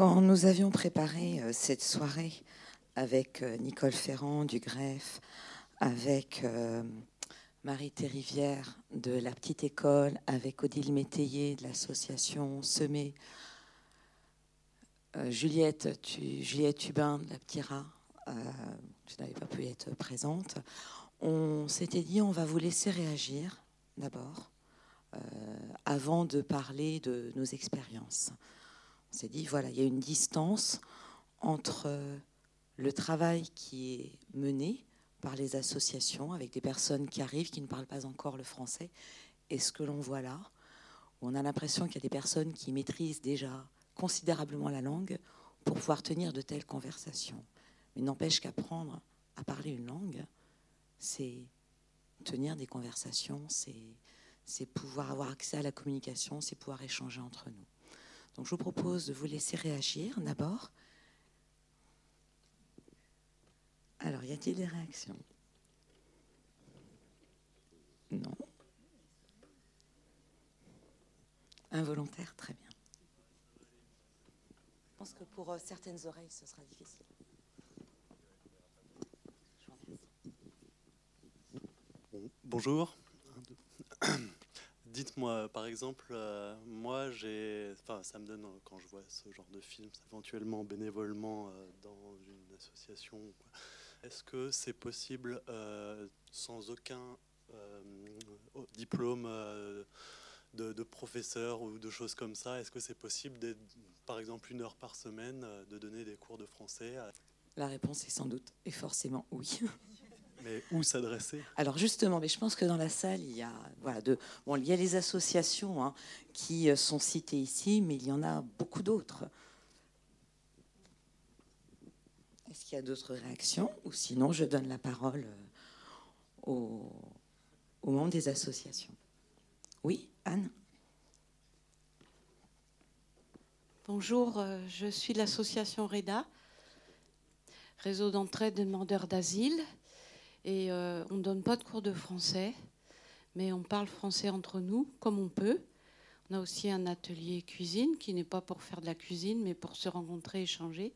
Quand nous avions préparé euh, cette soirée avec euh, Nicole Ferrand du Greffe, avec euh, Marie Terrivière de la Petite École, avec Odile Métayer de l'association Semé, Juliette, Juliette Tubin de la Petit Rat, je n'avais pas pu être présente, on s'était dit on va vous laisser réagir d'abord, avant de parler de nos expériences. On s'est dit, voilà, il y a une distance entre le travail qui est mené par les associations avec des personnes qui arrivent, qui ne parlent pas encore le français, et ce que l'on voit là, où on a l'impression qu'il y a des personnes qui maîtrisent déjà considérablement la langue pour pouvoir tenir de telles conversations. Mais n'empêche qu'apprendre à parler une langue, c'est tenir des conversations, c'est pouvoir avoir accès à la communication, c'est pouvoir échanger entre nous. Donc je vous propose de vous laisser réagir d'abord. Alors, y a-t-il des réactions? Non. Involontaire, très bien. Je pense que pour euh, certaines oreilles, ce sera difficile. Bonjour. Dites-moi, par exemple, euh, moi, j'ai, enfin, ça me donne quand je vois ce genre de film, éventuellement bénévolement euh, dans une association. Est-ce que c'est possible, euh, sans aucun diplôme de, professeur ou de choses comme ça, est-ce que c'est possible, par exemple, une heure par semaine, de donner des cours de français La réponse est sans doute et forcément oui. Mais où s'adresser? Alors justement, mais je pense que dans la salle, il y a, voilà, de, bon, il y a les associations hein, qui euh, sont citées ici, mais il y en a beaucoup d'autres. Est-ce qu'il y a d'autres réactions? Ou sinon, je donne la parole euh, aux, aux membres des associations. Oui, Anne? Bonjour, euh, je suis l'association REDA, réseau d'entraide des demandeurs d'asile. Et euh, on ne donne pas de cours de français, mais on parle français entre nous comme on peut. On a aussi un atelier cuisine qui n'est pas pour faire de la cuisine, mais pour se rencontrer, échanger.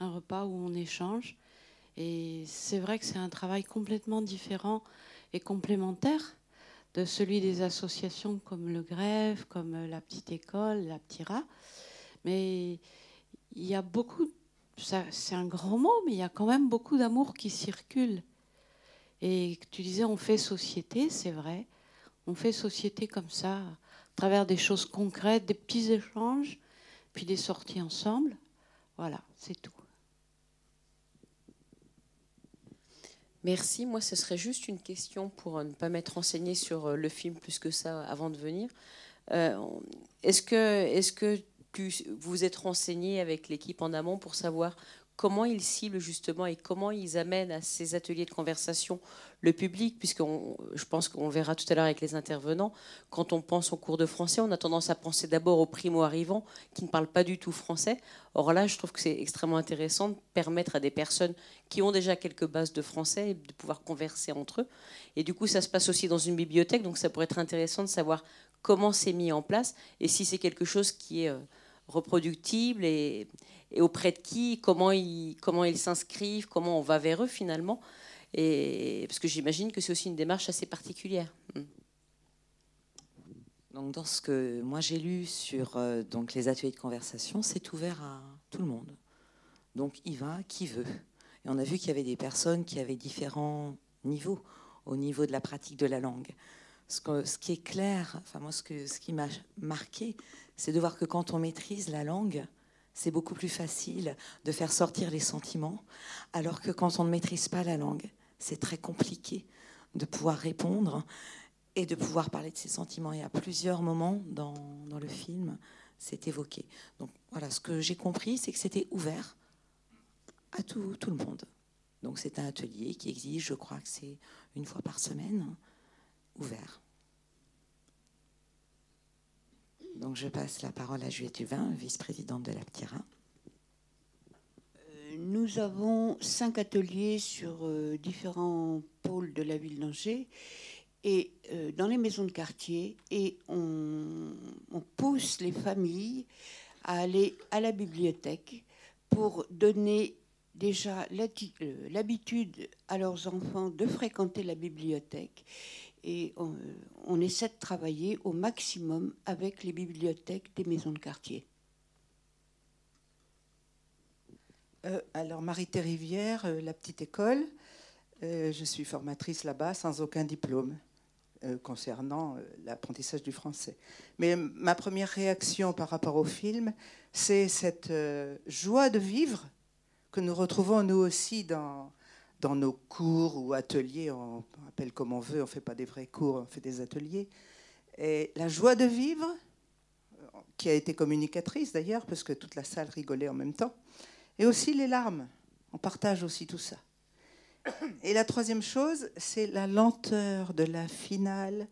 Un repas où on échange. Et c'est vrai que c'est un travail complètement différent et complémentaire de celui des associations comme le Grève, comme la Petite École, la Petit Rat. Mais il y a beaucoup, c'est un grand mot, mais il y a quand même beaucoup d'amour qui circule. Et tu disais, on fait société, c'est vrai. On fait société comme ça, à travers des choses concrètes, des petits échanges, puis des sorties ensemble. Voilà, c'est tout. Merci. Moi, ce serait juste une question pour ne pas m'être renseignée sur euh, le film plus que ça avant de venir. Euh, est-ce que, est-ce que vous êtes renseigné avec l'équipe en amont pour savoir comment ils ciblent justement et comment ils amènent à ces ateliers de conversation le public, puisque je pense qu'on verra tout à l'heure avec les intervenants, quand on pense au cours de français, on a tendance à penser d'abord aux primo-arrivants qui ne parlent pas du tout français. Or là, je trouve que c'est extrêmement intéressant de permettre à des personnes qui ont déjà quelques bases de français de pouvoir converser entre eux. Et du coup, ça se passe aussi dans une bibliothèque, donc ça pourrait être intéressant de savoir comment c'est mis en place et si c'est quelque chose qui est euh, reproductible et, et auprès de qui, comment ils comment ils s'inscrivent, comment on va vers eux finalement. Et, parce que j'imagine que c'est aussi une démarche assez particulière. Hmm. Donc dans ce que moi j'ai lu sur euh, donc les ateliers de conversation, c'est ouvert à tout le monde. Donc il va qui veut. Et on a vu qu'il y avait des personnes qui avaient différents niveaux au niveau de la pratique de la langue. Ce, que, ce qui est clair, enfin moi ce, que, ce qui m'a marqué, c'est de voir que quand on maîtrise la langue, c'est beaucoup plus facile de faire sortir les sentiments, alors que quand on ne maîtrise pas la langue, c'est très compliqué de pouvoir répondre et de pouvoir parler de ses sentiments. Et à plusieurs moments dans, le film, c'est évoqué. Donc voilà, ce que j'ai compris, c'est que c'était ouvert à tout, tout, le monde. Donc c'est un atelier qui exige, je crois que c'est une fois par semaine, ouvert. Donc je passe la parole à Juliette Huvin, vice-présidente de la PTIRA. Euh, nous avons cinq ateliers sur euh, différents pôles de la ville d'Angers et euh, dans les maisons de quartier et on, pousse les familles à aller à la bibliothèque pour donner déjà l'habitude à leurs enfants de fréquenter la bibliothèque et on, essaie de travailler au maximum avec les bibliothèques des maisons de quartier. Euh, alors Marie Terrivière, euh, la petite école, je suis formatrice là-bas sans aucun diplôme concernant l'apprentissage du français. Mais ma première réaction par rapport au film, c'est cette joie de vivre que nous retrouvons nous aussi dans, dans nos cours ou ateliers, on appelle comme on veut, on ne fait pas des vrais cours, on fait des ateliers. Et la joie de vivre, qui a été communicatrice d'ailleurs, parce que toute la salle rigolait en même temps, et aussi les larmes, on partage aussi tout ça. Et la troisième chose, c'est la lenteur de la finale.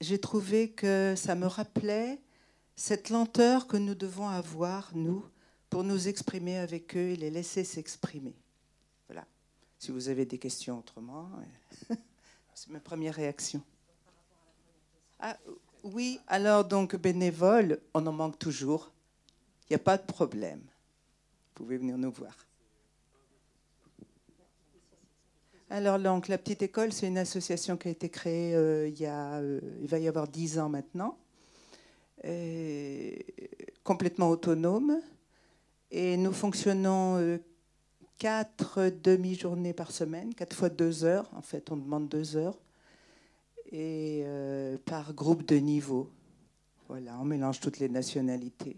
J'ai trouvé que ça me rappelait cette lenteur que nous devons avoir, nous, pour nous exprimer avec eux et les laisser s'exprimer. Si vous avez des questions autrement, c'est ma première réaction. Ah, oui, alors donc bénévole, on en manque toujours. Il n'y a pas de problème. Vous pouvez venir nous voir. Alors donc la petite école, c'est une association qui a été créée euh, il, y a, euh, il va y avoir dix ans maintenant, complètement autonome. Et nous fonctionnons euh, quatre demi-journées par semaine, quatre fois deux heures. En fait, on demande deux heures. Et euh, par groupe de niveau. Voilà, on mélange toutes les nationalités.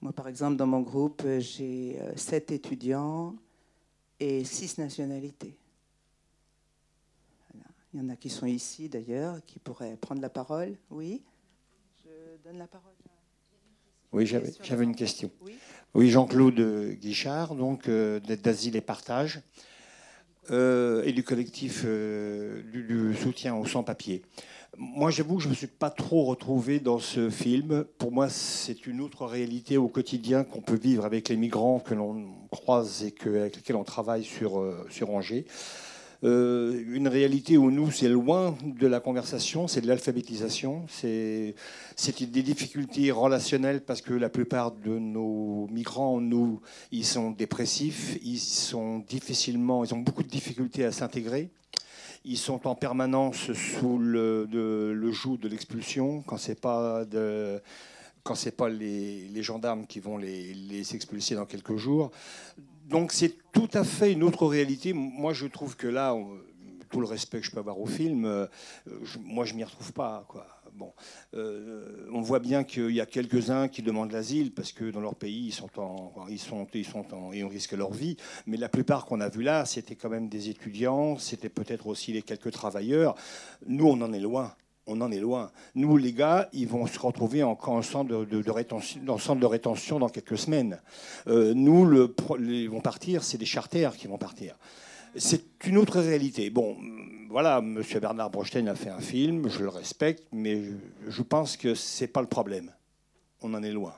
Moi, par exemple, dans mon groupe, j'ai euh, sept étudiants et six nationalités. Il y en a qui sont ici, d'ailleurs, qui pourraient prendre la parole. Oui? Je donne la parole. Oui, j'avais une question. Oui, Jean-Claude Guichard, donc euh, d'Asile et Partage, euh, et du collectif euh, du, soutien aux sans-papiers. Moi, j'avoue que je ne me suis pas trop retrouvé dans ce film. Pour moi, c'est une autre réalité au quotidien qu'on peut vivre avec les migrants que l'on croise et avec lesquels on travaille sur, sur Angers. Euh, une réalité où nous, c'est loin de la conversation, c'est de l'alphabétisation, c'est des difficultés relationnelles parce que la plupart de nos migrants, nous, ils sont dépressifs, ils sont difficilement, ils ont beaucoup de difficultés à s'intégrer. Ils sont en permanence sous le, joug de l'expulsion quand c'est pas pas les, gendarmes qui vont les expulser dans quelques jours donc c'est tout à fait une autre réalité. Moi, je trouve que là, tout le respect que je peux avoir au film, euh, moi, je m'y retrouve pas. Euh, on voit bien qu'il y a quelques-uns qui demandent l'asile parce que dans leur pays, ils sont en, ils sont, ils sont en, et on risque leur vie. Mais la plupart qu'on a vu là, c'était quand même des étudiants, c'était peut-être aussi les quelques travailleurs. Nous, on en est loin on en est loin. Nous, les gars, ils vont se retrouver en, centre de, rétention, dans quelques semaines. Euh, nous, le, ils vont partir, c'est des charters qui vont partir. C'est une autre réalité. Bon, voilà, M. Bernard Brostein a fait un film, je le respecte, mais je, pense que ce n'est pas le problème. On en est loin.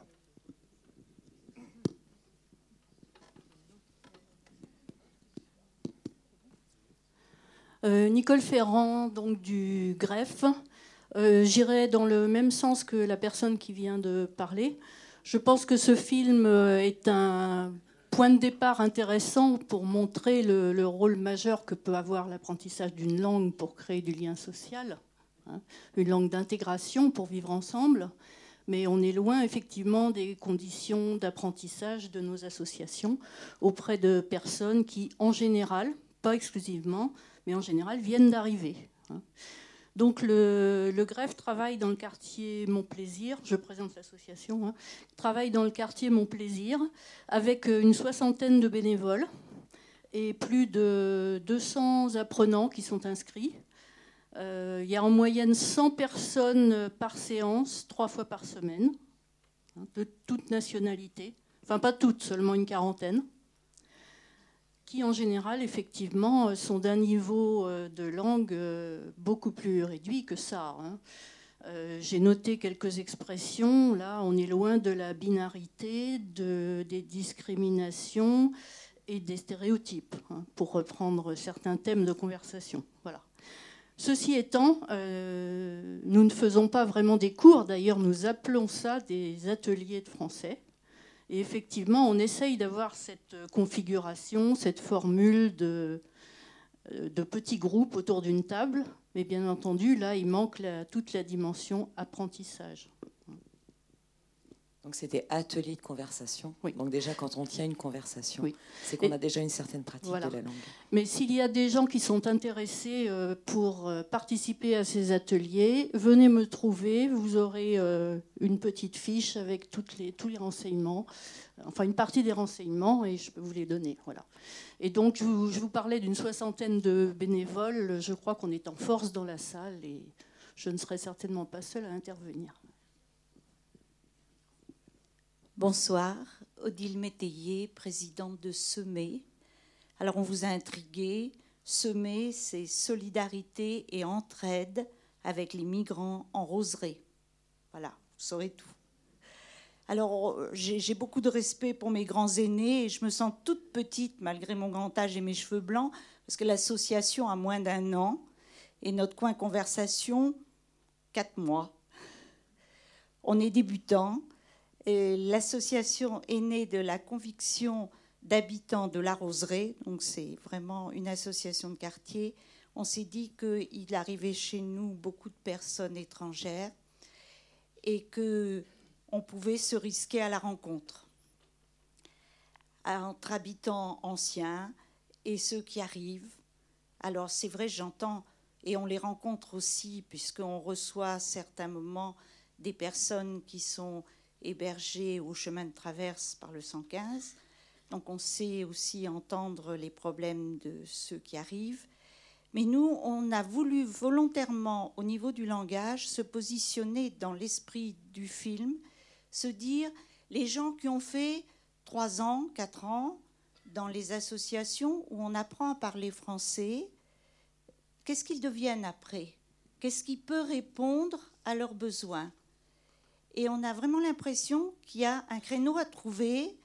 Euh, Nicole Ferrand, donc du greffe. Euh, j'irai dans le même sens que la personne qui vient de parler. Je pense que ce film euh, est un point de départ intéressant pour montrer le, rôle majeur que peut avoir l'apprentissage d'une langue pour créer du lien social, hein. une langue d'intégration pour vivre ensemble. Mais on est loin effectivement des conditions d'apprentissage de nos associations auprès de personnes qui, en général, pas exclusivement, mais en général, viennent d'arriver. Hein. Donc le, greffe travaille dans le quartier Mon Plaisir, je présente l'association, hein, travaille dans le quartier Mon Plaisir avec euh, une soixantaine de bénévoles et plus de 200 apprenants qui sont inscrits. Euh, il y a en moyenne 100 personnes par séance, trois fois par semaine, hein, de toute nationalité. Enfin, pas toutes, seulement une quarantaine qui en général, effectivement, euh, sont d'un niveau euh, de langue euh, beaucoup plus réduit que ça. Hein. J'ai noté quelques expressions. Là, on est loin de la binarité, de, des discriminations et des stéréotypes, hein, pour reprendre certains thèmes de conversation. Voilà. Ceci étant, nous ne faisons pas vraiment des cours, d'ailleurs nous appelons ça des ateliers de français. Et effectivement, on essaye d'avoir cette configuration, cette formule de, euh, de petits groupes autour d'une table. Mais bien entendu, là, il manque toute la dimension apprentissage. Donc c'était atelier de conversation. Oui. Donc déjà quand on tient une conversation, Oui. c'est qu'on a déjà une certaine pratique Voilà. de la langue. Mais s'il y a des gens qui sont intéressés euh, pour euh, participer à ces ateliers, venez me trouver. Vous aurez euh, une petite fiche avec toutes les, tous les renseignements, enfin une partie des renseignements, et je peux vous les donner. Voilà. Et donc je vous, je vous parlais d'une soixantaine de bénévoles. Je crois qu'on est en force dans la salle et je ne serai certainement pas seule à intervenir. Bonsoir, Odile Métayer, présidente de Semer. Alors on vous a intrigué. Semer, c'est solidarité et entraide avec les migrants en roseraie. Voilà, vous saurez tout. Alors j'ai j'ai beaucoup de respect pour mes grands aînés et je me sens toute petite malgré mon grand âge et mes cheveux blancs parce que l'association a moins d'un an et notre coin conversation, quatre mois. On est débutants. Et L'association est née de la conviction d'habitants de la Roseraie, donc c'est vraiment une association de quartier. On s'est dit qu'il arrivait chez nous beaucoup de personnes étrangères et que on pouvait se risquer à la rencontre entre habitants anciens et ceux qui arrivent. Alors c'est vrai, j'entends et on les rencontre aussi puisqu'on reçoit à certains moments des personnes qui sont hébergés au chemin de traverse par le 115. Donc on sait aussi entendre les problèmes de ceux qui arrivent. Mais nous, on a voulu volontairement, au niveau du langage, se positionner dans l'esprit du film, se dire, les gens qui ont fait trois ans, quatre ans dans les associations où on apprend à parler français, qu'est-ce qu'ils deviennent après? Qu'est-ce qui peut répondre à leurs besoins? Et on a vraiment l'impression qu'il y a un créneau à trouver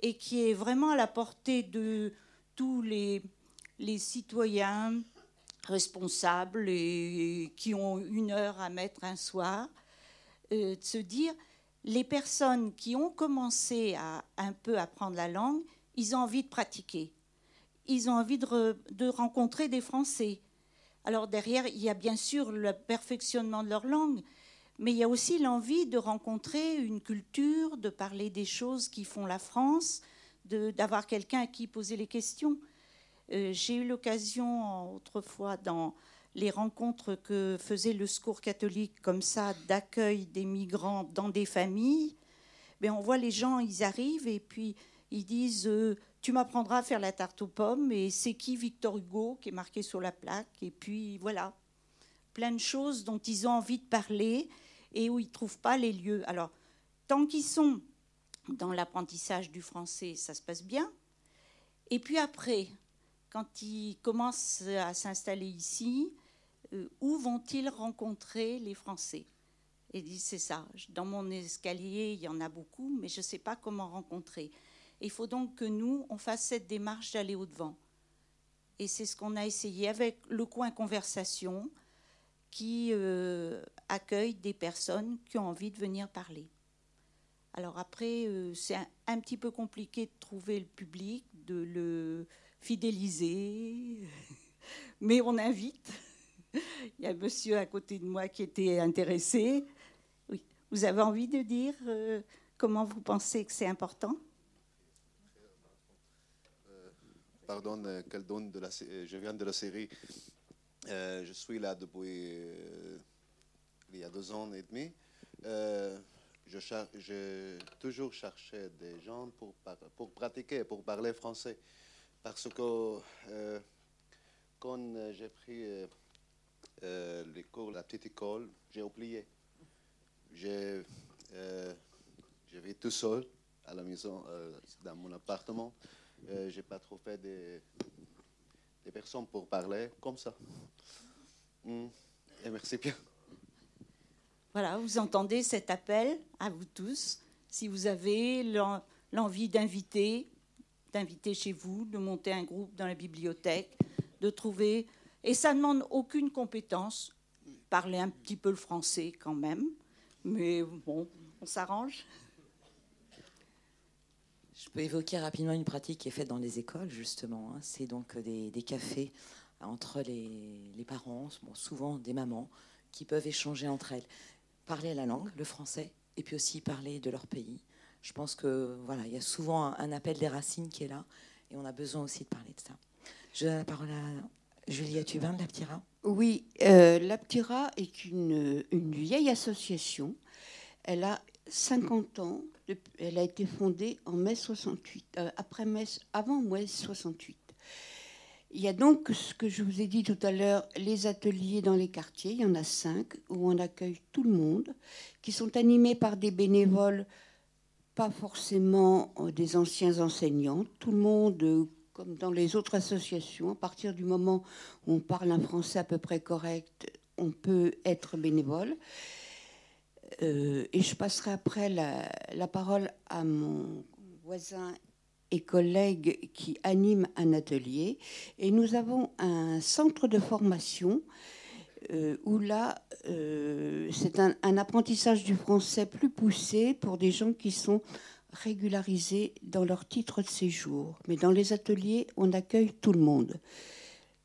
et qui est vraiment à la portée de tous les, citoyens responsables et qui ont une heure à mettre un soir, euh, de se dire, les personnes qui ont commencé à un peu apprendre la langue, ils ont envie de pratiquer. Ils ont envie de, de rencontrer des Français. Alors derrière, il y a bien sûr le perfectionnement de leur langue, mais il y a aussi l'envie de rencontrer une culture, de parler des choses qui font la France, d'avoir quelqu'un à qui poser les questions. Euh, J'ai eu l'occasion autrefois dans les rencontres que faisait le Secours catholique comme ça d'accueil des migrants dans des familles. Ben, on voit les gens, ils arrivent et puis ils disent euh, Tu m'apprendras à faire la tarte aux pommes et c'est qui Victor Hugo qui est marqué sur la plaque? Et puis voilà, plein de choses dont ils ont envie de parler et où ils ne trouvent pas les lieux. Alors, tant qu'ils sont dans l'apprentissage du français, ça se passe bien. Et puis après, quand ils commencent à s'installer ici, euh, où vont-ils rencontrer les Français? Et disent, c'est ça. Dans mon escalier, il y en a beaucoup, mais je ne sais pas comment rencontrer. Il faut donc que nous, on fasse cette démarche d'aller au-devant. Et c'est ce qu'on a essayé avec le coin conversation, qui euh, accueille des personnes qui ont envie de venir parler. Alors après, euh, c'est un, petit peu compliqué de trouver le public, de le fidéliser, mais on invite. Il y a un monsieur à côté de moi qui était intéressé. Vous avez envie de dire euh, comment vous pensez que c'est important? Pardon, quel don de la, je viens de la série. Euh, je suis là depuis euh, il y a deux ans et demi. Euh, je, je toujours cherché des gens pour, pour pratiquer, pour parler français. Parce que quand j'ai pris les cours la petite école, j'ai oublié. J'ai je vis tout seul à la maison, dans mon appartement. Euh, j'ai pas trop fait des, des personnes pour parler comme ça. Mm. Et merci bien. Voilà, vous entendez cet appel à vous tous. Si vous avez l'en- l'envie d'inviter, d'inviter chez vous, de monter un groupe dans la bibliothèque, de trouver Et ça ne demande aucune compétence. Parler un petit peu le français quand même. Mais bon, on s'arrange. Je peux évoquer rapidement une pratique qui est faite dans les écoles, justement. Hein. C'est donc des, cafés entre les, parents, souvent des mamans, qui peuvent échanger entre elles, parler la langue, le français, et puis aussi parler de leur pays. Je pense que voilà, il y a souvent un, appel des racines qui est là, et on a besoin aussi de parler de ça. Je donne la parole à Juliette Hubin de l'Aptira. Oui, euh, l'Aptira est une vieille association. Elle a 50 ans. Elle a été fondée en mai 68, euh, après mai, avant mai 68. Il y a donc ce que je vous ai dit tout à l'heure, les ateliers dans les quartiers. Il y en a cinq où on accueille tout le monde, qui sont animés par des bénévoles, pas forcément euh, des anciens enseignants. Tout le monde, euh, comme dans les autres associations, à partir du moment où on parle un français à peu près correct, on peut être bénévole. Euh, et je passerai après la, parole à mon voisin et collègue qui anime un atelier. Et nous avons un centre de formation euh, où là, euh, c'est un, apprentissage du français plus poussé pour des gens qui sont régularisés dans leur titre de séjour. Mais dans les ateliers, on accueille tout le monde.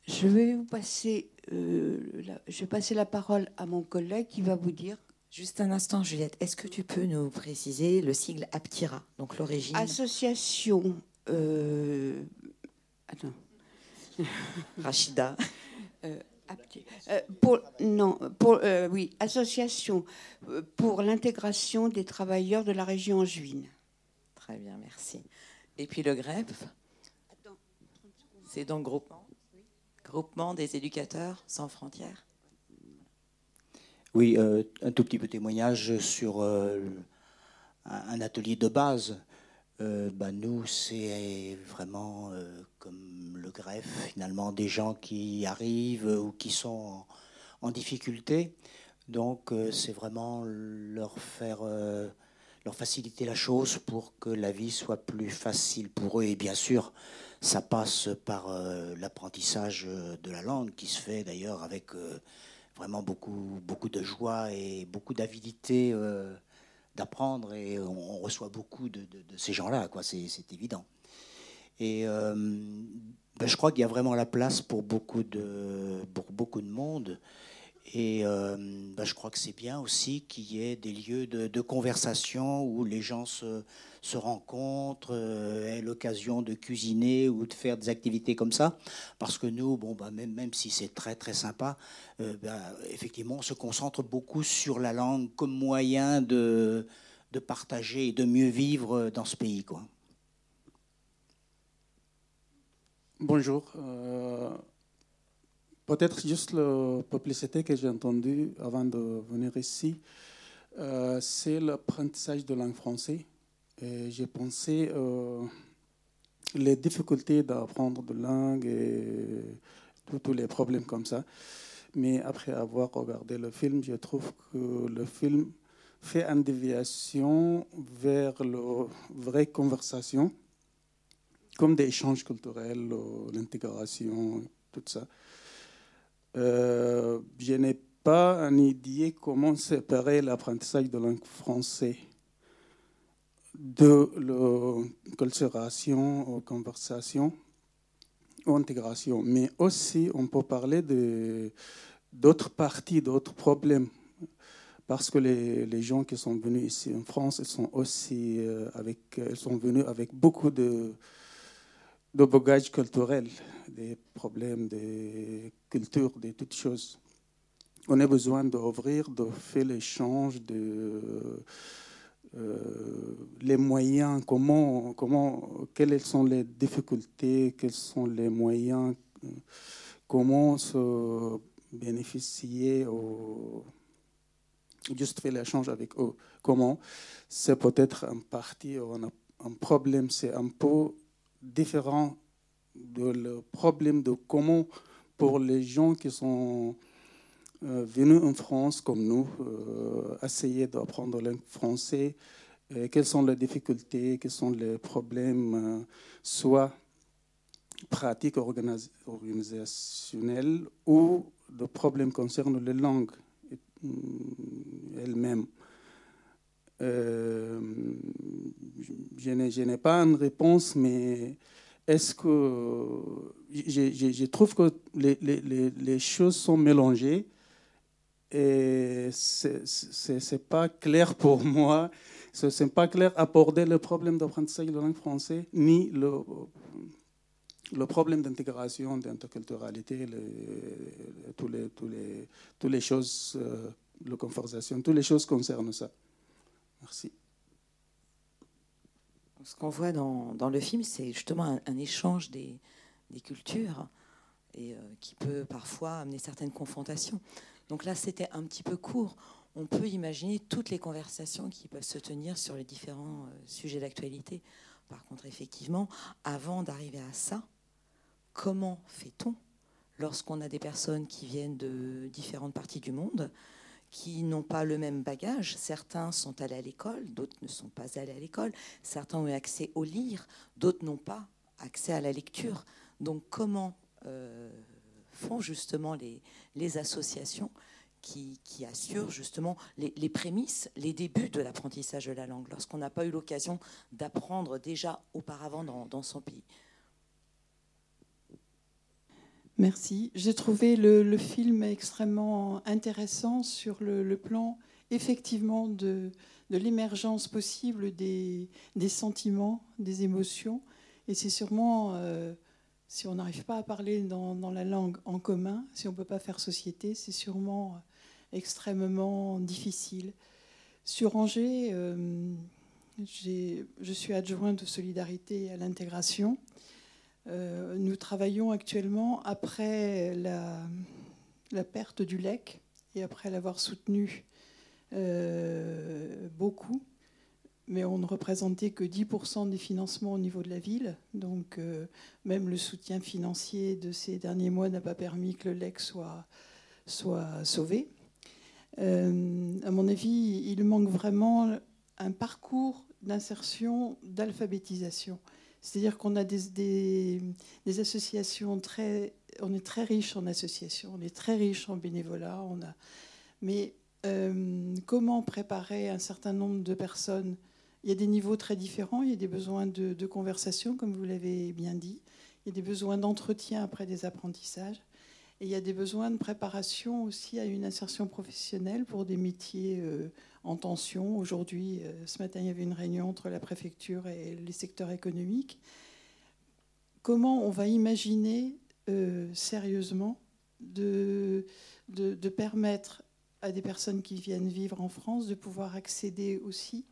Je vais vous passer, je vais passer la parole à mon collègue qui va vous dire Juste un instant, Juliette. Est-ce que tu peux nous préciser le sigle APTIRA, donc l'origine Association. Euh, attends. Rachida. Euh, euh, pour, non, pour, oui, association pour l'intégration des travailleurs de la région angevine. Très bien, merci. Et puis le GREP C'est donc groupement, groupement des éducateurs sans frontières oui, euh, un tout petit peu témoignage sur euh, un atelier de base. Euh, bah, nous, c'est vraiment comme le greffe, finalement, des gens qui arrivent ou qui sont en, difficulté. Donc, c'est vraiment leur faire, leur faciliter la chose pour que la vie soit plus facile pour eux. Et bien sûr, ça passe par l'apprentissage de la langue qui se fait d'ailleurs avec vraiment beaucoup, beaucoup de joie et beaucoup d'avidité euh, d'apprendre et on, reçoit beaucoup de, ces gens-là, quoi. C'est, évident. Et euh, ben, je crois qu'il y a vraiment la place pour beaucoup de, pour beaucoup de monde. Et euh, ben, je crois que c'est bien aussi qu'il y ait des lieux de, conversation où les gens se, rencontrent, euh, aient l'occasion de cuisiner ou de faire des activités comme ça. Parce que nous, bon, ben, même, même si c'est très très sympa, euh, ben, effectivement, on se concentre beaucoup sur la langue comme moyen de, de partager et de mieux vivre dans ce pays. Quoi. Bonjour. Peut-être juste la publicité que j'ai entendue avant de venir ici, euh, c'est l'apprentissage de langue française. J'ai pensé euh, les difficultés d'apprendre de langue et tous les problèmes comme ça. Mais après avoir regardé le film, je trouve que le film fait une déviation vers la vraie conversation, comme des échanges culturels, l'intégration, tout ça. Euh, je n'ai pas une idée comment séparer l'apprentissage de langue française de la culturation, conversation, ou intégration. Mais aussi, on peut parler d'autres parties, d'autres problèmes. Parce que les, gens qui sont venus ici en France, sont aussi euh, avec, ils sont venus avec beaucoup de, de bagage culturel, des problèmes de culture, de toutes choses. On a besoin d'ouvrir, de faire l'échange, de euh, les moyens, comment, comment, quelles sont les difficultés, quels sont les moyens, comment se bénéficier, au, juste faire l'échange avec eux. Comment? C'est peut-être un parti, un, un problème, c'est un peu différent de le problème de comment, pour les gens qui sont euh, venus en France comme nous, euh, essayer d'apprendre le français, quelles sont les difficultés, quels sont les problèmes, euh, soit pratique organisationnelle ou le problème concerne les langues elles-mêmes. Euh, je n'ai pas une réponse, mais est-ce que je, trouve que les, choses sont mélangées et c'est n'est pas clair pour moi, ce n'est pas clair aborder le problème d'apprentissage de la langue française ni le, problème d'intégration, d'interculturalité, toutes les choses, euh, la conversation, toutes les choses concernent ça. Merci. Ce qu'on voit dans, le film, c'est justement un, échange des, des, cultures et euh, qui peut parfois amener certaines confrontations. Donc là, c'était un petit peu court. On peut imaginer toutes les conversations qui peuvent se tenir sur les différents euh, sujets d'actualité. Par contre, effectivement, avant d'arriver à ça, comment fait-on lorsqu'on a des personnes qui viennent de différentes parties du monde qui n'ont pas le même bagage. Certains sont allés à l'école, d'autres ne sont pas allés à l'école. Certains ont eu accès au lire, d'autres n'ont pas accès à la lecture. Donc comment euh, font justement les, associations qui, assurent justement les, prémices, les débuts de l'apprentissage de la langue, lorsqu'on n'a pas eu l'occasion d'apprendre déjà auparavant dans son pays? Merci. J'ai trouvé le, film extrêmement intéressant sur le, plan effectivement de, l'émergence possible des, sentiments, des émotions. Et c'est sûrement, euh, si on n'arrive pas à parler dans, la langue en commun, si on ne peut pas faire société, c'est sûrement extrêmement difficile. Sur Angers, euh, je suis adjointe de solidarité à l'intégration. Euh, nous travaillons actuellement après la, perte du LEC et après l'avoir soutenu euh, beaucoup, mais on ne représentait que 10% des financements au niveau de la ville. Donc euh, même le soutien financier de ces derniers mois n'a pas permis que le LEC soit, soit sauvé. à mon avis, il manque vraiment un parcours d'insertion, d'alphabétisation. C'est-à-dire qu'on a des, associations très. On est très riche en associations, on est très riche en bénévolat. On a, mais euh, comment préparer un certain nombre de personnes? Il y a des niveaux très différents. Il y a des besoins de, de conversation, comme vous l'avez bien dit. Il y a des besoins d'entretien après des apprentissages. Il y a des besoins de préparation aussi à une insertion professionnelle pour des métiers euh, en tension. Aujourd'hui, euh, ce matin, il y avait une réunion entre la préfecture et les secteurs économiques. Comment on va imaginer euh, sérieusement de, de, permettre à des personnes qui viennent vivre en France de pouvoir accéder aussi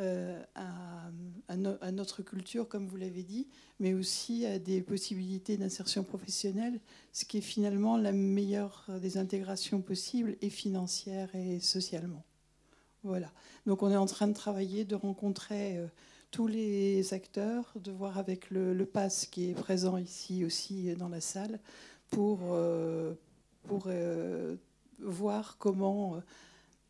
euh, à, notre culture, comme vous l'avez dit, mais aussi à des possibilités d'insertion professionnelle, ce qui est finalement la meilleure des intégrations possibles, et financière et socialement. Voilà. Donc on est en train de travailler, de rencontrer euh, tous les acteurs, de voir avec le, le PASS qui est présent ici aussi dans la salle, pour, euh, pour voir comment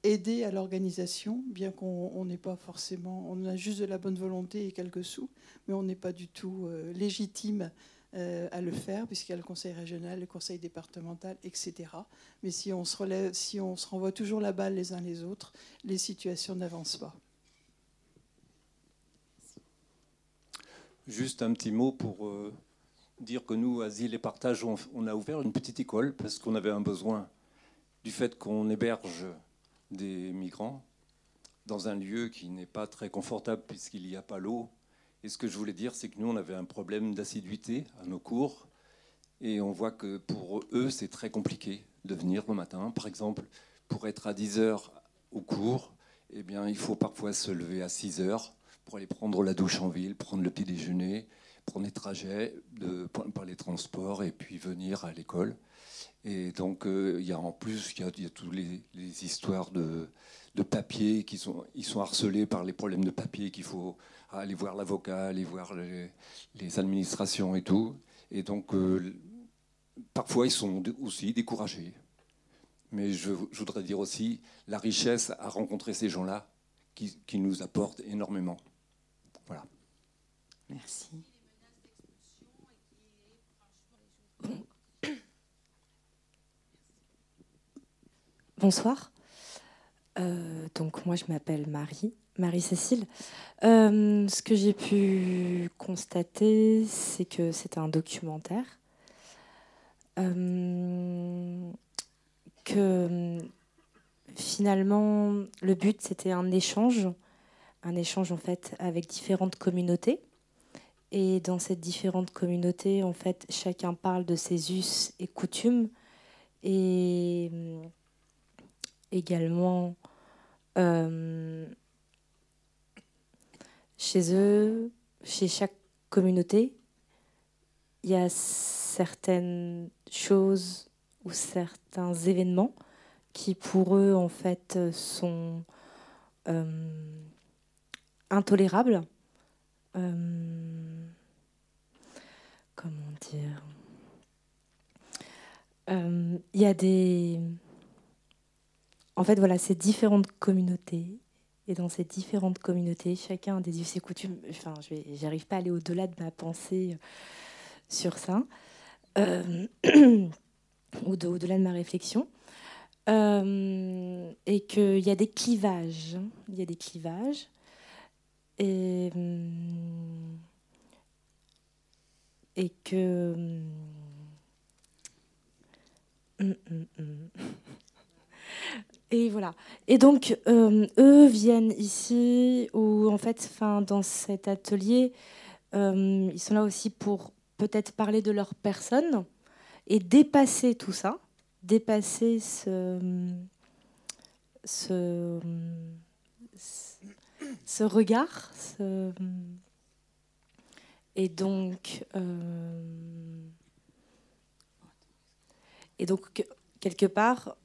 aider à l'organisation, bien qu'on n'ait pas forcément, on a juste de la bonne volonté et quelques sous, mais on n'est pas du tout euh, légitime euh, à le faire, puisqu'il y a le conseil régional, le conseil départemental, etc. Mais si on se renvoie toujours la balle les uns les autres, les situations n'avancent pas. Juste un petit mot pour euh, dire que nous, Asile et Partage, on a ouvert une petite école parce qu'on avait un besoin du fait qu'on héberge des migrants dans un lieu qui n'est pas très confortable puisqu'il n'y a pas l'eau. Et ce que je voulais dire, c'est que nous, on avait un problème d'assiduité à nos cours. Et on voit que pour eux, c'est très compliqué de venir le matin. Par exemple, pour être à 10 heures au cours, eh bien, il faut parfois se lever à 6 heures pour aller prendre la douche en ville, prendre le petit déjeuner, prendre les trajets de, par les transports et puis venir à l'école. Et donc, euh, il y a en plus, il y a, toutes les, histoires de, de, papier qui sont, ils sont harcelés par les problèmes de papier qu'il faut aller voir l'avocat, aller voir les, administrations et tout. Et donc, euh, parfois, ils sont aussi découragés. Mais je, voudrais dire aussi la richesse à rencontrer ces gens-là qui, qui nous apportent énormément. Voilà. Merci. Bonsoir. donc moi je m'appelle Marie, Marie-Cécile. ce que j'ai pu constater, c'est que c'est un documentaire. que finalement, le but, c'était un échange, un échange en fait avec différentes communautés. Et dans ces différentes communautés, en fait, chacun parle de ses us et coutumes. Et euh, également, euh, chez eux, chez chaque communauté, il y a certaines choses ou certains événements qui pour eux en fait sont euh, intolérables. Euh, comment dire? Il y a des... En fait, voilà, ces différentes communautés. Et dans ces différentes communautés, chacun a des us et coutumes. Enfin, je n'arrive pas à aller au-delà de ma pensée sur ça, ou au-delà de ma réflexion. Euh, et qu'il y a des clivages. Il y a des clivages. Et, hum, que. Hum, hum, et voilà. Et donc, euh, eux viennent ici, ou en fait, fin, dans cet atelier, ils sont là aussi pour peut-être parler de leur personne et dépasser tout ça dépasser ce, ce, ce regard. Ce, et donc, euh, et donc quelque part,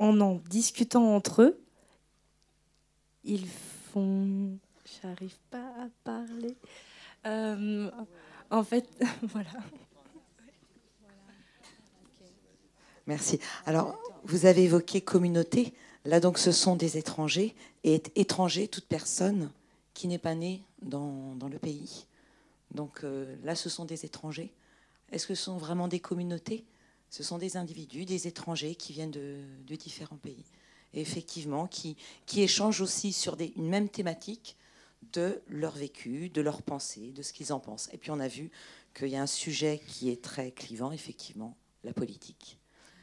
en en discutant entre eux, ils font. J'arrive pas à parler. Euh, en fait, voilà. Merci. Alors, vous avez évoqué communauté. Là, donc, ce sont des étrangers. Et étrangers, toute personne qui n'est pas née dans, le pays. Donc euh, là, ce sont des étrangers. Est-ce que ce sont vraiment des communautés? Ce sont des individus, des étrangers qui viennent de, différents pays. Effectivement, qui, échangent aussi sur une même thématique de leur vécu, de leur pensée, de ce qu'ils en pensent. Et puis on a vu qu'il y a un sujet qui est très clivant, effectivement, la politique.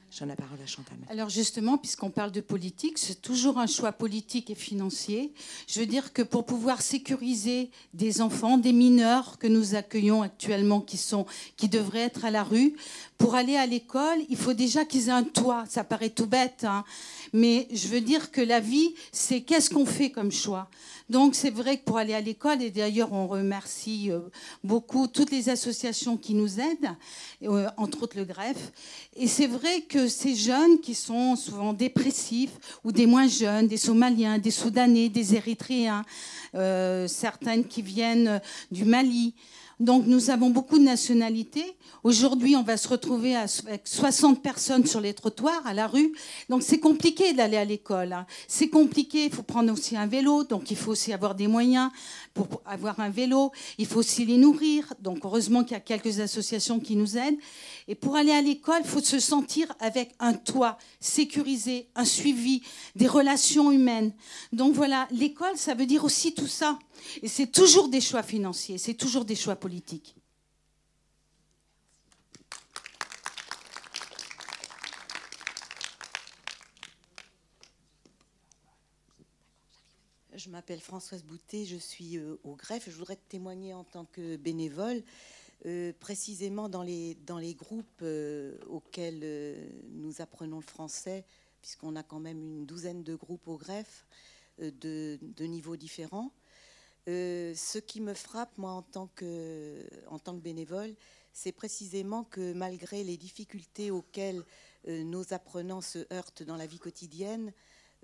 J'en la parole à Chantal. Alors justement, puisqu'on parle de politique, c'est toujours un choix politique et financier. Je veux dire que pour pouvoir sécuriser des enfants, des mineurs que nous accueillons actuellement, qui sont, qui devraient être à la rue, pour aller à l'école, il faut déjà qu'ils aient un toit. Ça paraît tout bête, hein. mais je veux dire que la vie, c'est qu'est-ce qu'on fait comme choix. Donc c'est vrai que pour aller à l'école, et d'ailleurs on remercie euh, beaucoup toutes les associations qui nous aident, euh, entre autres le greffe, et c'est vrai que ces jeunes qui sont souvent dépressifs, ou des moins jeunes, des Somaliens, des Soudanais, des Érythréens, euh, certaines qui viennent du Mali, donc nous avons beaucoup de nationalités. Aujourd'hui, on va se retrouver avec 60 personnes sur les trottoirs, à la rue. Donc c'est compliqué d'aller à l'école. Hein. C'est compliqué, il faut prendre aussi un vélo, donc il faut aussi avoir des moyens pour avoir un vélo. Il faut aussi les nourrir. Donc heureusement qu'il y a quelques associations qui nous aident. Et pour aller à l'école, il faut se sentir avec un toit sécurisé, un suivi, des relations humaines. Donc voilà, l'école, ça veut dire aussi tout ça. Et c'est toujours des choix financiers, c'est toujours des choix politiques. Je m'appelle Françoise Boutet, je suis euh, au greffe. Je voudrais témoigner en tant que bénévole, euh, précisément dans les, dans les groupes euh, auxquels nous apprenons le français, puisqu'on a quand même une douzaine de groupes au greffe de, de niveaux différents. Euh, ce qui me frappe, moi, en tant que, bénévole, c'est précisément que malgré les difficultés auxquelles euh, nos apprenants se heurtent dans la vie quotidienne,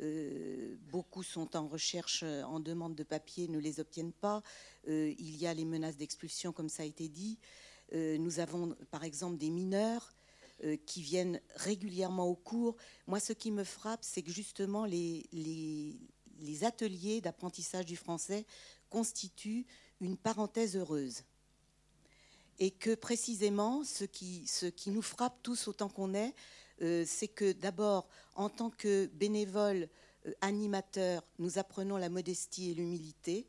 euh, beaucoup sont en recherche, en demande de papier, ne les obtiennent pas. il y a les menaces d'expulsion, comme ça a été dit. nous avons, par exemple, des mineurs qui viennent régulièrement au cours. Moi, ce qui me frappe, c'est que justement, les ateliers d'apprentissage du français constitue une parenthèse heureuse. et que précisément ce qui, ce qui nous frappe tous autant qu'on est, euh, c'est que d'abord, en tant que bénévole euh, animateur, nous apprenons la modestie et l'humilité,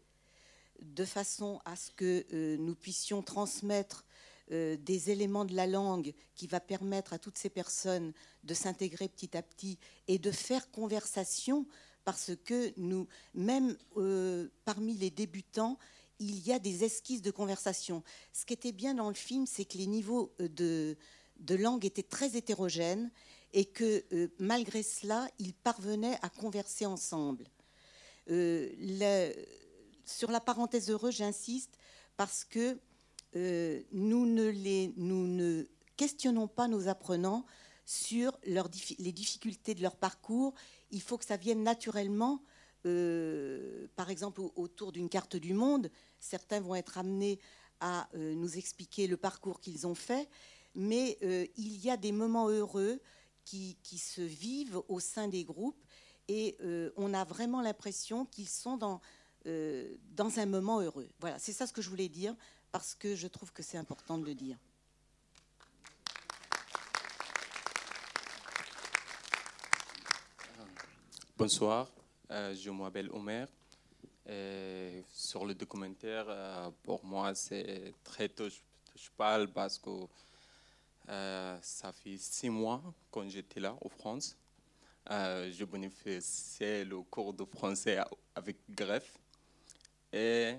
de façon à ce que euh, nous puissions transmettre des éléments de la langue qui va permettre à toutes ces personnes de s'intégrer petit à petit et de faire conversation parce que nous, même parmi les débutants, il y a des esquisses de conversation. Ce qui était bien dans le film, c'est que les niveaux euh, de, langue étaient très hétérogènes et que euh, malgré cela, ils parvenaient à converser ensemble. Euh, sur la parenthèse heureuse, j'insiste parce que nous ne questionnons pas nos apprenants sur les difficultés de leur parcours. Il faut que ça vienne naturellement euh, par exemple, autour d'une carte du monde, certains vont être amenés à euh, nous expliquer le parcours qu'ils ont fait, mais euh, il y a des moments heureux qui, se vivent au sein des groupes et on a vraiment l'impression qu'ils sont dans, dans un moment heureux. Voilà, c'est ça ce que je voulais dire parce que je trouve que c'est important de le dire. Bonsoir. Euh, je m'appelle Omer. sur le documentaire, euh, pour moi, c'est très parle parce que euh, ça fait six mois quand j'étais là en France. je bénéficiais le cours de français avec Greffe et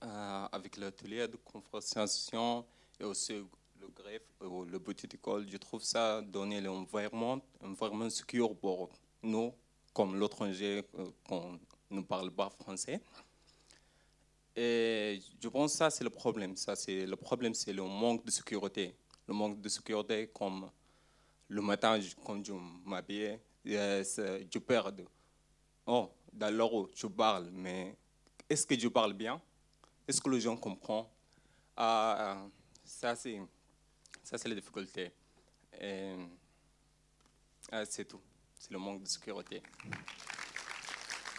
avec l'atelier de conversation et aussi le greffe, le petit école, je trouve ça donner l'environnement, environnement sûr pour nous comme l'étranger euh, qu'on ne parle pas français. Et je pense que ça, c'est le problème. Ça, c'est le problème, c'est le manque de sécurité. Le manque de sécurité, comme le matin, quand je m'habille, je perds. Oh, dans je parle, mais est-ce que je parle bien? Est-ce que les gens comprennent? Ah, Ça, c'est ça, c'est la difficulté. Ah, c'est tout c'est le manque de sécurité.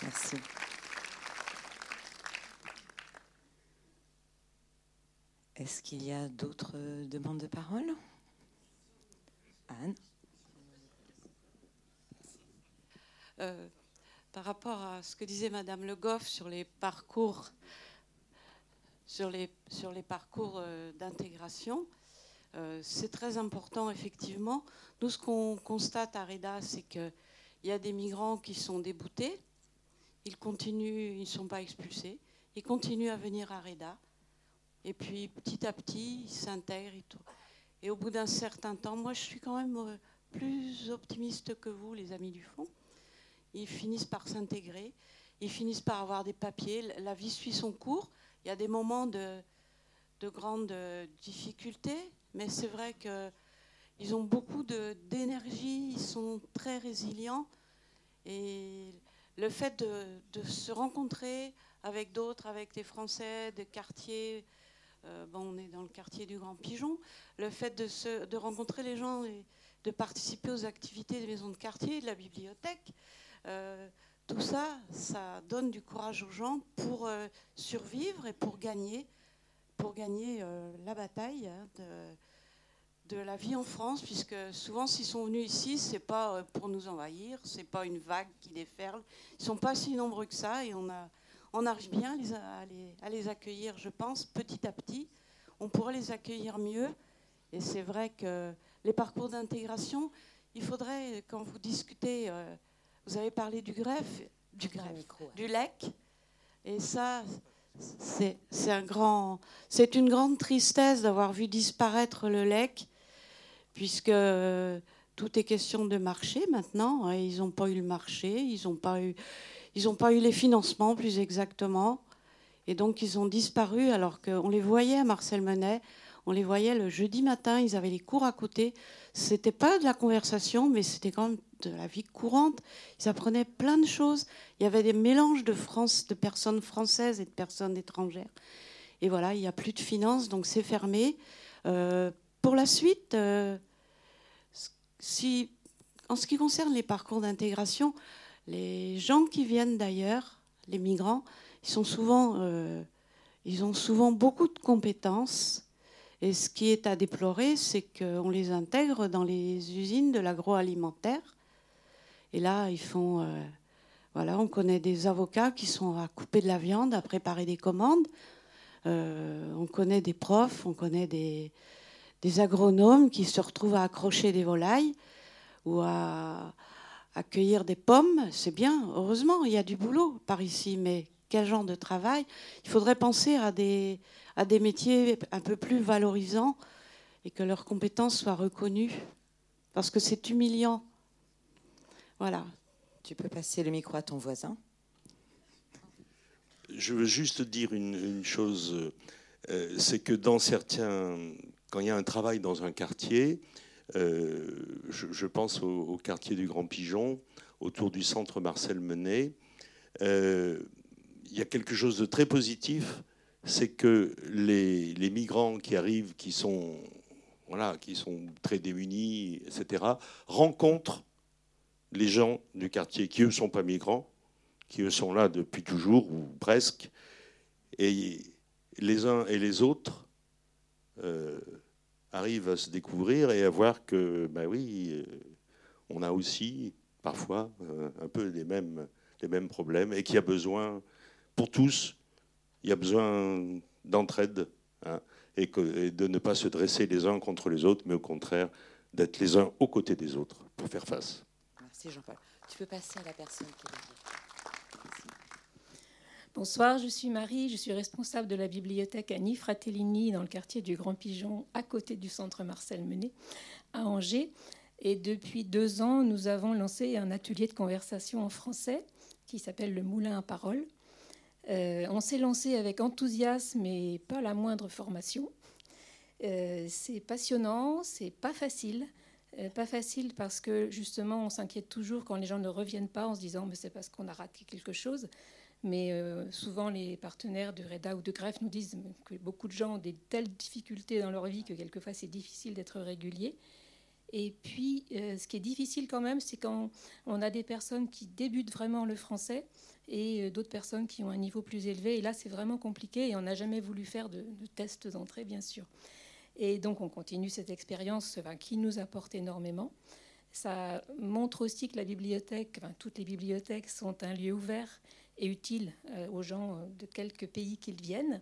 Merci. Est-ce qu'il y a d'autres demandes de parole? Anne? Euh, Par rapport à ce que disait Madame Le Goff sur les parcours, sur les, sur les parcours euh, d'intégration, euh, c'est très important, effectivement. Nous, ce qu'on constate à Reda, c'est qu'il y a des migrants qui sont déboutés. Ils continuent, ils ne sont pas expulsés. Ils continuent à venir à Reda. Et puis, petit à petit, ils s'intègrent et au bout d'un certain temps, moi, je suis quand même euh, plus optimiste que vous, les amis du fond. Ils finissent par s'intégrer. Ils finissent par avoir des papiers. La vie suit son cours. Il y a des moments de, de grandes difficultés, mais c'est vrai qu'ils ont beaucoup d'énergie, ils sont très résilients. Et le fait de, se rencontrer avec d'autres, avec des Français, des quartiers, euh, bon, on est dans le quartier du Grand Pigeon, le fait de, rencontrer les gens et de participer aux activités des maisons de quartier, de la bibliothèque, euh, tout ça, ça donne du courage aux gens pour euh, survivre et pour gagner pour gagner euh, la bataille hein, de, de, la vie en France, puisque souvent s'ils sont venus ici, c'est pas euh, pour nous envahir, c'est pas une vague qui déferle. Ils sont pas si nombreux que ça et on, a, on arrive bien à les, à, les, à les, accueillir, je pense, petit à petit. On pourrait les accueillir mieux. Et c'est vrai que les parcours d'intégration, il faudrait, quand vous discutez, euh, vous avez parlé du greffe, du greffe, du lec, et ça, c'est un grand, une grande tristesse d'avoir vu disparaître le lec, puisque tout est question de marché maintenant. Hein. Ils n'ont pas eu le marché, ils n'ont pas eu, pas eu les financements plus exactement, et donc ils ont disparu alors qu'on les voyait à Marcel Menet. On les voyait le jeudi matin, ils avaient les cours à côté. C'était pas de la conversation, mais c'était quand même de la vie courante. Ils apprenaient plein de choses. Il y avait des mélanges de, de personnes françaises et de personnes étrangères. Et voilà, il n'y a plus de finances, donc c'est fermé. Euh, pour la suite, euh, en ce qui concerne les parcours d'intégration, les gens qui viennent d'ailleurs, les migrants, ils, euh, ils ont souvent beaucoup de compétences Et ce qui est à déplorer, c'est qu'on les intègre dans les usines de l'agroalimentaire. Et là, ils font. Euh, voilà, on connaît des avocats qui sont à couper de la viande, à préparer des commandes. Euh, on connaît des profs, on connaît des, agronomes qui se retrouvent à accrocher des volailles ou à accueillir des pommes. C'est bien, heureusement, il y a du boulot par ici, mais quel genre de travail? Il faudrait penser à des, à des métiers un peu plus valorisants et que leurs compétences soient reconnues, parce que c'est humiliant. Voilà. Tu peux passer le micro à ton voisin. Je veux juste dire une, chose, euh, c'est que dans certains, quand il y a un travail dans un quartier, euh, je, pense au, quartier du Grand Pigeon, autour du centre Marcel Menet, euh, il y a quelque chose de très positif c'est que les, migrants qui arrivent, qui sont, qui sont très démunis, etc., rencontrent les gens du quartier qui, eux, ne sont pas migrants, qui, eux, sont là depuis toujours, ou presque, et les uns et les autres euh, arrivent à se découvrir et à voir que, ben oui, euh, on a aussi parfois euh, un peu les mêmes, problèmes et qu'il y a besoin, pour tous, il y a besoin d'entraide hein, et, de ne pas se dresser les uns contre les autres, mais au contraire d'être les uns aux côtés des autres pour faire face. Jean-Paul. Tu peux passer à la personne qui est Bonsoir, je suis Marie, je suis responsable de la bibliothèque Annie Fratellini dans le quartier du Grand Pigeon, à côté du centre Marcel Menet, à Angers. Et depuis deux ans, nous avons lancé un atelier de conversation en français qui s'appelle le Moulin à parole. Euh, on s'est lancé avec enthousiasme et pas la moindre formation. Euh, c'est passionnant, c'est pas facile. Euh, pas facile parce que justement on s'inquiète toujours quand les gens ne reviennent pas en se disant mais c'est parce qu'on a raté quelque chose. Mais souvent les partenaires de REDA ou de Greffe nous disent que beaucoup de gens ont des telles difficultés dans leur vie que quelquefois c'est difficile d'être régulier. Et puis ce qui est difficile quand même, c'est quand on a des personnes qui débutent vraiment le français et euh, d'autres personnes qui ont un niveau plus élevé. Et là, c'est vraiment compliqué et on n'a jamais voulu faire de, tests d'entrée, bien sûr. Et donc, on continue cette expérience qui nous apporte énormément. Ça montre aussi que la bibliothèque, toutes les bibliothèques sont un lieu ouvert et utile euh, aux gens euh, de quelques pays qu'ils viennent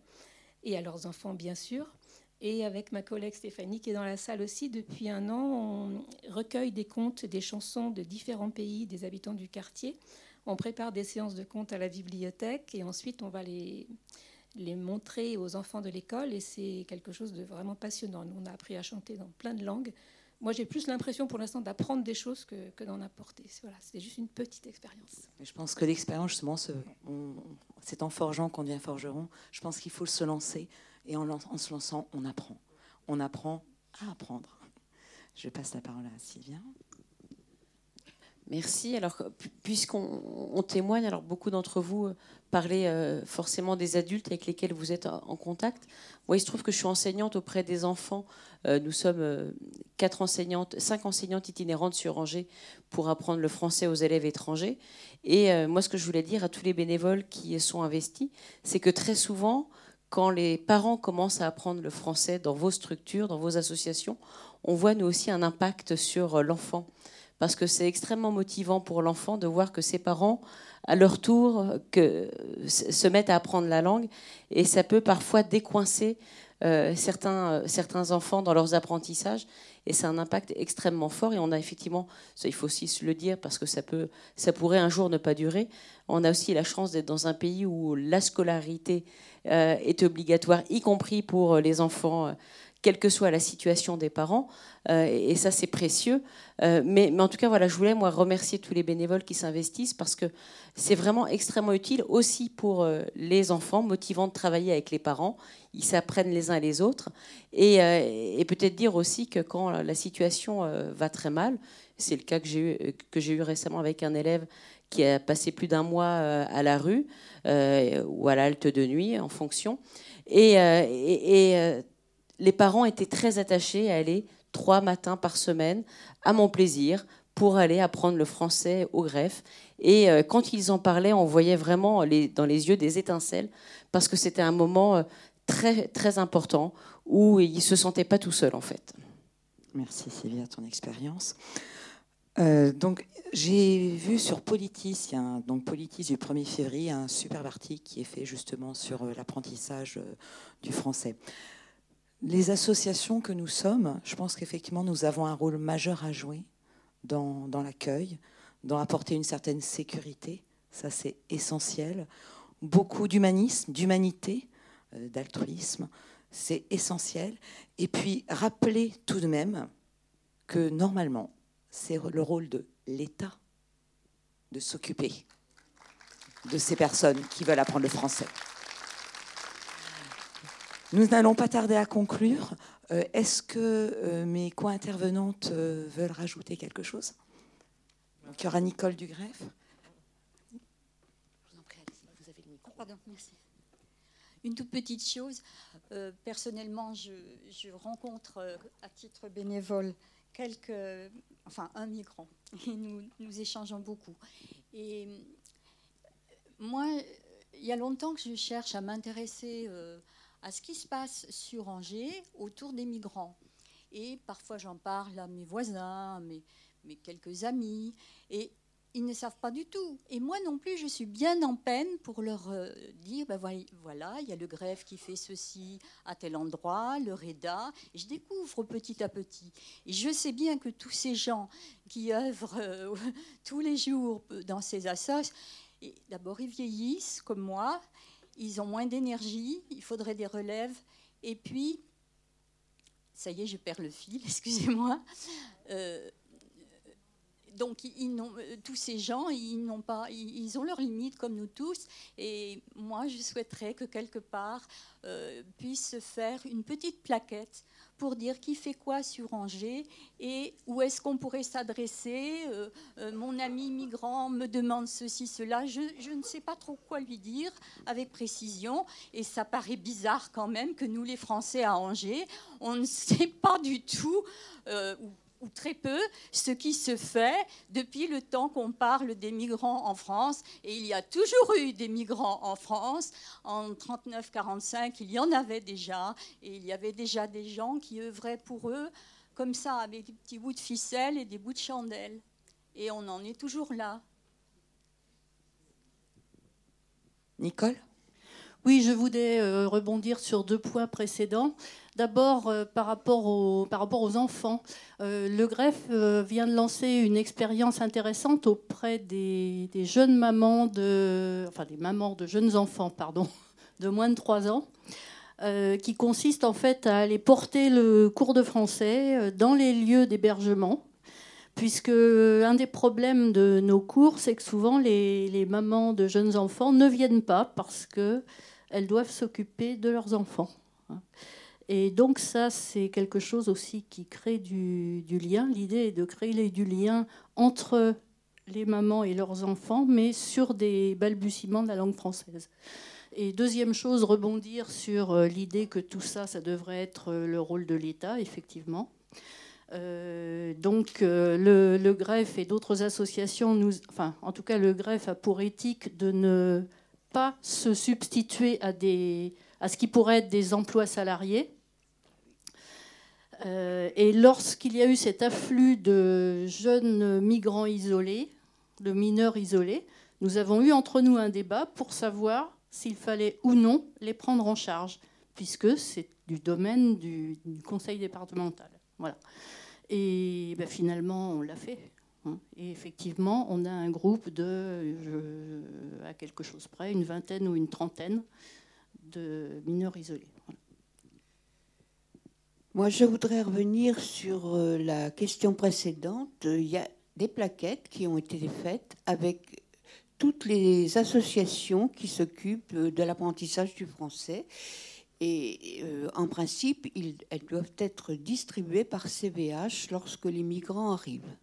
et à leurs enfants, bien sûr. Et avec ma collègue Stéphanie, qui est dans la salle aussi, depuis un an, on recueille des contes, des chansons de différents pays, des habitants du quartier, on prépare des séances de contes à la bibliothèque et ensuite on va les, les montrer aux enfants de l'école et c'est quelque chose de vraiment passionnant. Nous, on a appris à chanter dans plein de langues. Moi, j'ai plus l'impression pour l'instant d'apprendre des choses que, d'en apporter. Voilà, c'était juste une petite expérience. Je pense que l'expérience, justement, c'est en forgeant qu'on devient forgeron. Je pense qu'il faut se lancer et en, en se lançant, on apprend. On apprend à apprendre. Je passe la parole à Sylvia. Merci. Alors, puisqu'on témoigne, alors beaucoup d'entre vous euh, parlez euh, forcément des adultes avec lesquels vous êtes en contact. Moi, il se trouve que je suis enseignante auprès des enfants. Euh, nous sommes quatre enseignantes, cinq enseignantes itinérantes sur Angers pour apprendre le français aux élèves étrangers. Et moi, ce que je voulais dire à tous les bénévoles qui sont investis, c'est que très souvent, quand les parents commencent à apprendre le français dans vos structures, dans vos associations, on voit nous aussi un impact sur l'enfant parce que c'est extrêmement motivant pour l'enfant de voir que ses parents, à leur tour, se mettent à apprendre la langue, et ça peut parfois décoincer euh, certains, euh, certains enfants dans leurs apprentissages, et c'est un impact extrêmement fort. Et on a effectivement, ça il faut aussi le dire parce que ça peut, ça pourrait un jour ne pas durer. On a aussi la chance d'être dans un pays où la scolarité euh, est obligatoire, y compris pour les enfants quelle que soit la situation des parents. Euh, et ça, c'est précieux. Euh, mais, en tout cas, voilà, je voulais moi remercier tous les bénévoles qui s'investissent parce que c'est vraiment extrêmement utile aussi pour euh, les enfants, motivant de travailler avec les parents. Ils s'apprennent les uns les autres. Et, peut-être dire aussi que quand la situation va très mal, c'est le cas que j'ai eu, eu récemment avec un élève qui a passé plus d'un mois à la rue ou à l'halte de nuit en fonction. Et les parents étaient très attachés à aller trois matins par semaine à mon plaisir pour aller apprendre le français au greffe. Et euh, quand ils en parlaient, on voyait vraiment dans les yeux des étincelles, parce que c'était un moment euh, très, très important où il ne se sentait pas tout seul en fait. Merci Sylvia, ton expérience. Euh, donc, j'ai vu sur Politis, donc Politis du 1er février, un superbe article qui est fait justement sur l'apprentissage du français. Les associations que nous sommes, je pense qu'effectivement, nous avons un rôle majeur à jouer dans, l'accueil, dans apporter une certaine sécurité. Ça, c'est essentiel. Beaucoup d'humanisme, d'humanité, d'altruisme, c'est essentiel. Et puis, rappeler tout de même que normalement, c'est le rôle de l'État de s'occuper de ces personnes qui veulent apprendre le français. Nous n'allons pas tarder à conclure. Euh, est-ce que euh, mes co-intervenantes euh, veulent rajouter quelque chose? Donc, il y aura Nicole Dugreffe. Pardon, merci. Une toute petite chose. personnellement, je, je rencontre à titre bénévole quelques, enfin un migrant, et nous, nous échangeons beaucoup. Et moi, il y a longtemps que je cherche à m'intéresser euh, à ce qui se passe sur Angers autour des migrants. Et parfois j'en parle à mes voisins, à mes, quelques amis. Et ils ne savent pas du tout. Et moi non plus, je suis bien en peine pour leur euh, dire, ben voilà, il y a le greffe qui fait ceci à tel endroit, le REDA. je découvre petit à petit. Et je sais bien que tous ces gens qui œuvrent euh, tous les jours dans ces assos, d'abord ils vieillissent comme moi, ils ont moins d'énergie, il faudrait des relèves. Et puis, ça y est, je perds le fil, excusez-moi. Euh, donc euh, tous ces gens, ils, n'ont pas, ils, ont leurs limites comme nous tous. Et moi, je souhaiterais que quelque part euh, puisse se faire une petite plaquette pour dire qui fait quoi sur Angers et où est-ce qu'on pourrait s'adresser. Euh, mon ami migrant me demande ceci, cela. Je, ne sais pas trop quoi lui dire avec précision. Et ça paraît bizarre quand même que nous, les Français à Angers, on ne sait pas du tout ou très peu ce qui se fait depuis le temps qu'on parle des migrants en France. Et il y a toujours eu des migrants en France. En 39-45, il y en avait déjà. Et il y avait déjà des gens qui œuvraient pour eux comme ça, avec des petits bouts de ficelle et des bouts de chandelle. Et on en est toujours là. Nicole? Oui, je voulais euh, rebondir sur deux points précédents. D'abord, euh, par, rapport aux, enfants, euh, le greffe vient de lancer une expérience intéressante auprès des, jeunes mamans, de, enfin des mamans de jeunes enfants, pardon, de moins de 3 ans, qui consiste en fait à aller porter le cours de français dans les lieux d'hébergement puisque un des problèmes de nos cours, c'est que souvent les, les, mamans de jeunes enfants ne viennent pas parce que elles doivent s'occuper de leurs enfants. Et donc ça, c'est quelque chose aussi qui crée du, lien. L'idée est de créer du lien entre les mamans et leurs enfants, mais sur des balbutiements de la langue française. Et deuxième chose, rebondir sur euh, l'idée que tout ça, ça devrait être euh, le rôle de l'État, effectivement. Euh, donc le, greffe et d'autres associations, enfin en tout cas le greffe a pour éthique de ne pas se substituer à ce qui pourrait être des emplois salariés. Euh, et lorsqu'il y a eu cet afflux de jeunes migrants isolés, de mineurs isolés, nous avons eu entre nous un débat pour savoir s'il fallait ou non les prendre en charge, puisque c'est du domaine du, conseil départemental. Voilà. Et ben, finalement, on l'a fait. Hein. Et effectivement, on a un groupe de, à quelque chose près, une vingtaine ou une trentaine de mineurs isolés. Moi, je voudrais revenir sur euh, la question précédente. Il y a des plaquettes qui ont été faites avec toutes les associations qui s'occupent de l'apprentissage du français. Et euh, en principe, elles doivent être distribuées par CVH lorsque les migrants arrivent.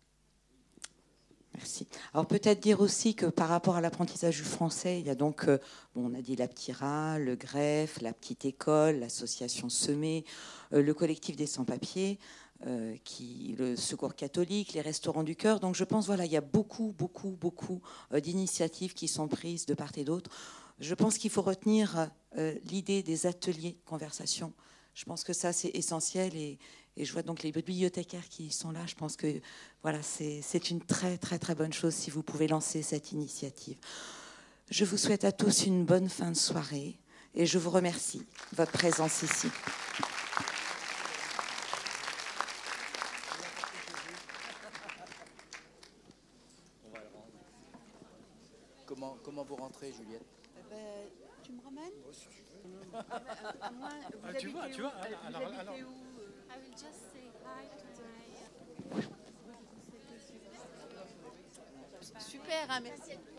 Merci. Alors peut-être dire aussi que par rapport à l'apprentissage du français, il y a donc, euh, bon, on a dit la Ptira, le greffe, la petite école, l'association Semée, euh, le collectif des sans-papiers, euh, qui, le Secours catholique, les restaurants du cœur. Donc je pense, voilà, il y a beaucoup, beaucoup, beaucoup d'initiatives qui sont prises de part et d'autre. Je pense qu'il faut retenir l'idée des ateliers de conversation Je pense que ça, c'est essentiel. Et, et, je vois donc les bibliothécaires qui sont là. Je pense que voilà, c'est une très, très, très bonne chose si vous pouvez lancer cette initiative. Je vous souhaite à tous une bonne fin de soirée et je vous remercie de votre présence ici. Comment, comment vous rentrez, Juliette? Eh ben, Tu me ramènes? À, moi, vous ah, tu vois, tu vois. Alors, alors, alors. Super, hein, merci.